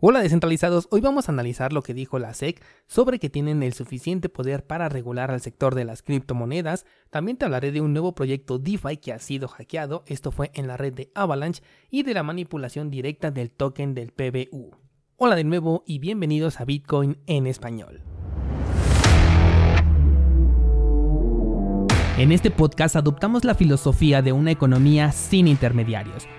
Hola descentralizados, hoy vamos a analizar lo que dijo la SEC sobre que tienen el suficiente poder para regular al sector de las criptomonedas. También te hablaré de un nuevo proyecto DeFi que ha sido hackeado, esto fue en la red de Avalanche, y de la manipulación directa del token del PBU. Hola de nuevo y bienvenidos a Bitcoin en español. En este podcast adoptamos la filosofía de una economía sin intermediarios,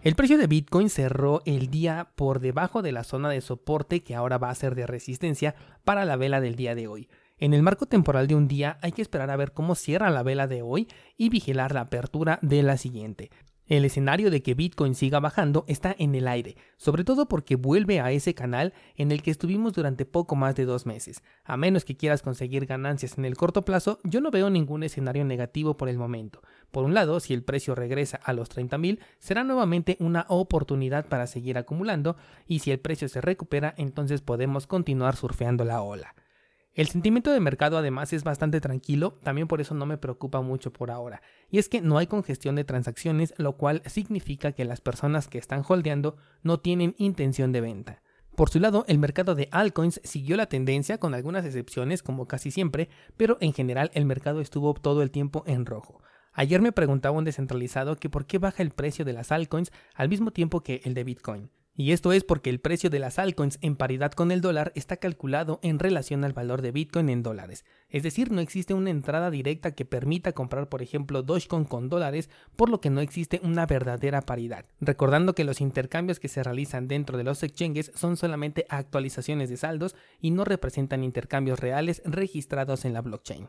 El precio de Bitcoin cerró el día por debajo de la zona de soporte que ahora va a ser de resistencia para la vela del día de hoy. En el marco temporal de un día hay que esperar a ver cómo cierra la vela de hoy y vigilar la apertura de la siguiente. El escenario de que Bitcoin siga bajando está en el aire, sobre todo porque vuelve a ese canal en el que estuvimos durante poco más de dos meses. A menos que quieras conseguir ganancias en el corto plazo, yo no veo ningún escenario negativo por el momento. Por un lado, si el precio regresa a los 30.000, será nuevamente una oportunidad para seguir acumulando, y si el precio se recupera, entonces podemos continuar surfeando la ola. El sentimiento de mercado además es bastante tranquilo, también por eso no me preocupa mucho por ahora. Y es que no hay congestión de transacciones, lo cual significa que las personas que están holdeando no tienen intención de venta. Por su lado, el mercado de altcoins siguió la tendencia con algunas excepciones como casi siempre, pero en general el mercado estuvo todo el tiempo en rojo. Ayer me preguntaba un descentralizado que por qué baja el precio de las altcoins al mismo tiempo que el de Bitcoin. Y esto es porque el precio de las altcoins en paridad con el dólar está calculado en relación al valor de Bitcoin en dólares. Es decir, no existe una entrada directa que permita comprar, por ejemplo, Dogecoin con dólares, por lo que no existe una verdadera paridad. Recordando que los intercambios que se realizan dentro de los exchanges son solamente actualizaciones de saldos y no representan intercambios reales registrados en la blockchain.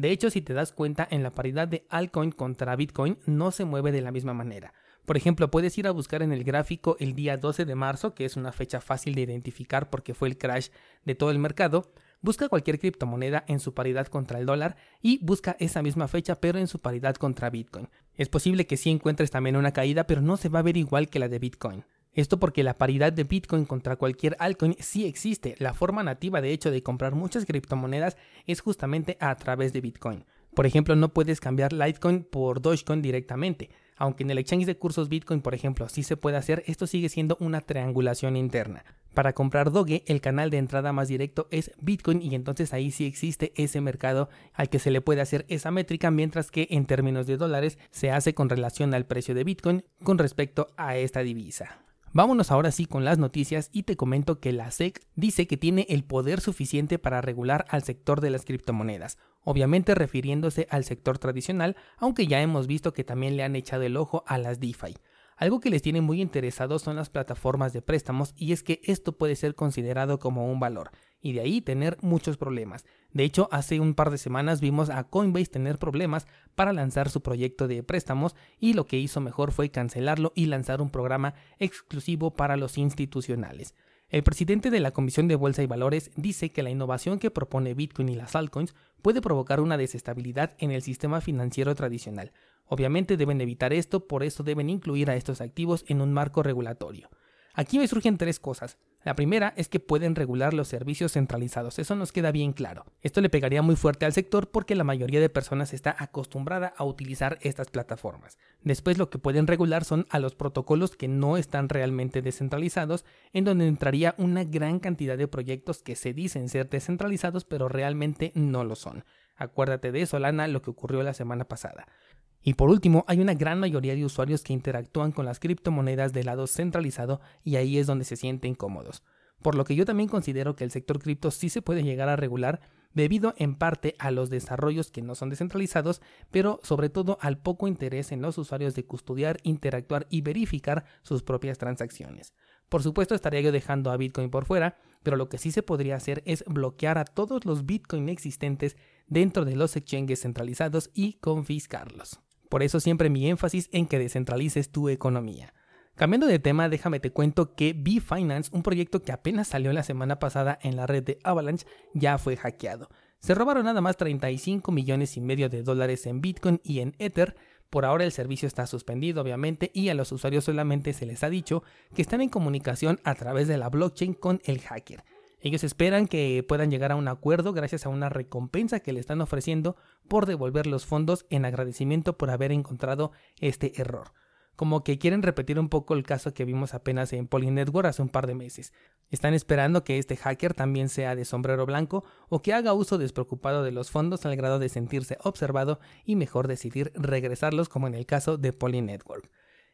De hecho, si te das cuenta, en la paridad de altcoin contra Bitcoin no se mueve de la misma manera. Por ejemplo, puedes ir a buscar en el gráfico el día 12 de marzo, que es una fecha fácil de identificar porque fue el crash de todo el mercado. Busca cualquier criptomoneda en su paridad contra el dólar y busca esa misma fecha pero en su paridad contra Bitcoin. Es posible que sí encuentres también una caída, pero no se va a ver igual que la de Bitcoin. Esto porque la paridad de Bitcoin contra cualquier altcoin sí existe. La forma nativa de hecho de comprar muchas criptomonedas es justamente a través de Bitcoin. Por ejemplo, no puedes cambiar Litecoin por Dogecoin directamente. Aunque en el exchange de cursos Bitcoin, por ejemplo, sí se puede hacer, esto sigue siendo una triangulación interna. Para comprar Doge, el canal de entrada más directo es Bitcoin y entonces ahí sí existe ese mercado al que se le puede hacer esa métrica, mientras que en términos de dólares se hace con relación al precio de Bitcoin con respecto a esta divisa. Vámonos ahora sí con las noticias y te comento que la SEC dice que tiene el poder suficiente para regular al sector de las criptomonedas, obviamente refiriéndose al sector tradicional, aunque ya hemos visto que también le han echado el ojo a las DeFi. Algo que les tiene muy interesados son las plataformas de préstamos y es que esto puede ser considerado como un valor y de ahí tener muchos problemas. De hecho, hace un par de semanas vimos a Coinbase tener problemas para lanzar su proyecto de préstamos y lo que hizo mejor fue cancelarlo y lanzar un programa exclusivo para los institucionales. El presidente de la Comisión de Bolsa y Valores dice que la innovación que propone Bitcoin y las altcoins puede provocar una desestabilidad en el sistema financiero tradicional. Obviamente deben evitar esto, por eso deben incluir a estos activos en un marco regulatorio. Aquí me surgen tres cosas. La primera es que pueden regular los servicios centralizados, eso nos queda bien claro. Esto le pegaría muy fuerte al sector porque la mayoría de personas está acostumbrada a utilizar estas plataformas. Después lo que pueden regular son a los protocolos que no están realmente descentralizados, en donde entraría una gran cantidad de proyectos que se dicen ser descentralizados pero realmente no lo son. Acuérdate de eso, Lana, lo que ocurrió la semana pasada. Y por último, hay una gran mayoría de usuarios que interactúan con las criptomonedas del lado centralizado y ahí es donde se sienten cómodos. Por lo que yo también considero que el sector cripto sí se puede llegar a regular debido en parte a los desarrollos que no son descentralizados, pero sobre todo al poco interés en los usuarios de custodiar, interactuar y verificar sus propias transacciones. Por supuesto estaría yo dejando a Bitcoin por fuera, pero lo que sí se podría hacer es bloquear a todos los Bitcoin existentes dentro de los exchanges centralizados y confiscarlos. Por eso siempre mi énfasis en que descentralices tu economía. Cambiando de tema, déjame te cuento que B-Finance, un proyecto que apenas salió la semana pasada en la red de Avalanche, ya fue hackeado. Se robaron nada más 35 millones y medio de dólares en Bitcoin y en Ether. Por ahora el servicio está suspendido, obviamente, y a los usuarios solamente se les ha dicho que están en comunicación a través de la blockchain con el hacker. Ellos esperan que puedan llegar a un acuerdo gracias a una recompensa que le están ofreciendo por devolver los fondos en agradecimiento por haber encontrado este error como que quieren repetir un poco el caso que vimos apenas en Polynetwork hace un par de meses. Están esperando que este hacker también sea de sombrero blanco o que haga uso despreocupado de los fondos al grado de sentirse observado y mejor decidir regresarlos como en el caso de Polynetwork.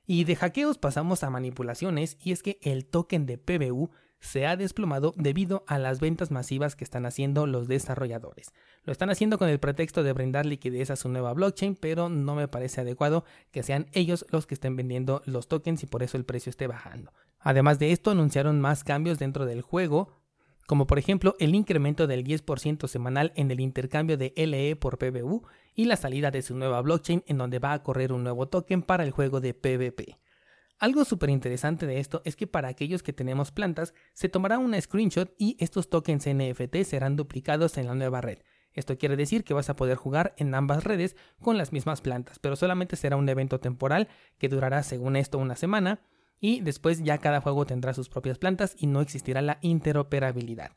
Y de hackeos pasamos a manipulaciones y es que el token de PBU se ha desplomado debido a las ventas masivas que están haciendo los desarrolladores. Lo están haciendo con el pretexto de brindar liquidez a su nueva blockchain, pero no me parece adecuado que sean ellos los que estén vendiendo los tokens y por eso el precio esté bajando. Además de esto, anunciaron más cambios dentro del juego, como por ejemplo el incremento del 10% semanal en el intercambio de LE por PBU y la salida de su nueva blockchain en donde va a correr un nuevo token para el juego de PvP. Algo súper interesante de esto es que para aquellos que tenemos plantas, se tomará una screenshot y estos tokens NFT serán duplicados en la nueva red. Esto quiere decir que vas a poder jugar en ambas redes con las mismas plantas, pero solamente será un evento temporal que durará según esto una semana y después ya cada juego tendrá sus propias plantas y no existirá la interoperabilidad.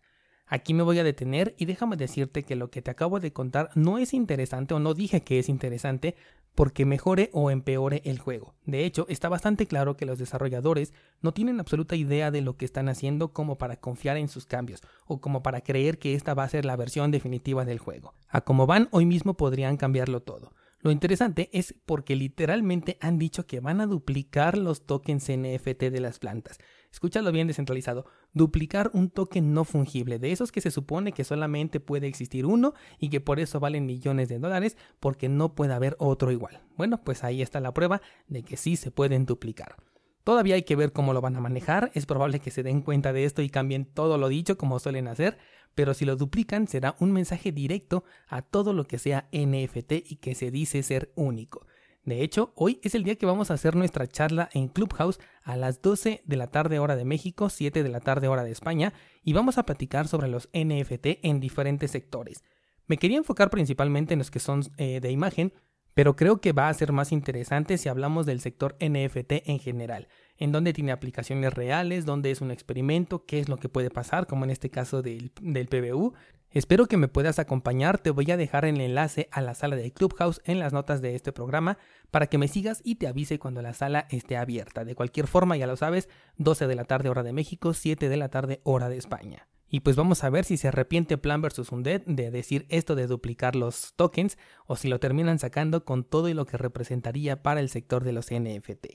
Aquí me voy a detener y déjame decirte que lo que te acabo de contar no es interesante o no dije que es interesante porque mejore o empeore el juego. De hecho, está bastante claro que los desarrolladores no tienen absoluta idea de lo que están haciendo como para confiar en sus cambios o como para creer que esta va a ser la versión definitiva del juego. A como van, hoy mismo podrían cambiarlo todo. Lo interesante es porque literalmente han dicho que van a duplicar los tokens NFT de las plantas. Escúchalo bien descentralizado. Duplicar un token no fungible, de esos que se supone que solamente puede existir uno y que por eso valen millones de dólares porque no puede haber otro igual. Bueno, pues ahí está la prueba de que sí se pueden duplicar. Todavía hay que ver cómo lo van a manejar, es probable que se den cuenta de esto y cambien todo lo dicho como suelen hacer, pero si lo duplican será un mensaje directo a todo lo que sea NFT y que se dice ser único. De hecho, hoy es el día que vamos a hacer nuestra charla en Clubhouse a las 12 de la tarde hora de México, 7 de la tarde hora de España, y vamos a platicar sobre los NFT en diferentes sectores. Me quería enfocar principalmente en los que son eh, de imagen, pero creo que va a ser más interesante si hablamos del sector NFT en general, en donde tiene aplicaciones reales, donde es un experimento, qué es lo que puede pasar, como en este caso del, del PBU. Espero que me puedas acompañar, te voy a dejar el enlace a la sala de Clubhouse en las notas de este programa para que me sigas y te avise cuando la sala esté abierta. De cualquier forma, ya lo sabes, 12 de la tarde hora de México, 7 de la tarde hora de España. Y pues vamos a ver si se arrepiente Plan vs. Undead de decir esto de duplicar los tokens o si lo terminan sacando con todo y lo que representaría para el sector de los NFT.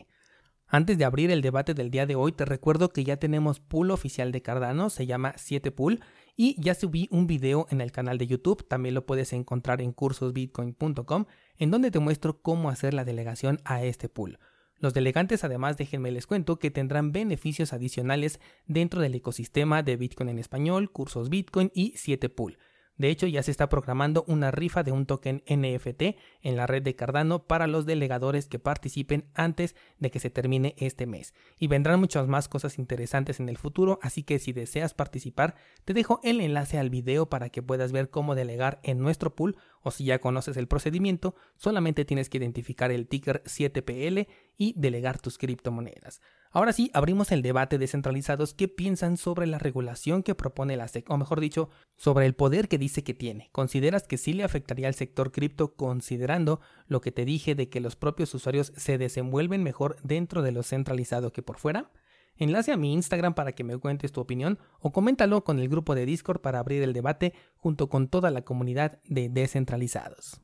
Antes de abrir el debate del día de hoy, te recuerdo que ya tenemos pool oficial de Cardano, se llama 7pool, y ya subí un video en el canal de YouTube, también lo puedes encontrar en cursosbitcoin.com, en donde te muestro cómo hacer la delegación a este pool. Los delegantes además déjenme les cuento que tendrán beneficios adicionales dentro del ecosistema de Bitcoin en español, cursos Bitcoin y 7pool. De hecho, ya se está programando una rifa de un token NFT en la red de Cardano para los delegadores que participen antes de que se termine este mes. Y vendrán muchas más cosas interesantes en el futuro, así que si deseas participar, te dejo el enlace al video para que puedas ver cómo delegar en nuestro pool o si ya conoces el procedimiento, solamente tienes que identificar el ticker 7PL y delegar tus criptomonedas. Ahora sí, abrimos el debate descentralizados ¿Qué piensan sobre la regulación que propone la SEC, o mejor dicho, sobre el poder que dice que tiene. ¿Consideras que sí le afectaría al sector cripto considerando lo que te dije de que los propios usuarios se desenvuelven mejor dentro de lo centralizado que por fuera? Enlace a mi Instagram para que me cuentes tu opinión o coméntalo con el grupo de Discord para abrir el debate junto con toda la comunidad de descentralizados.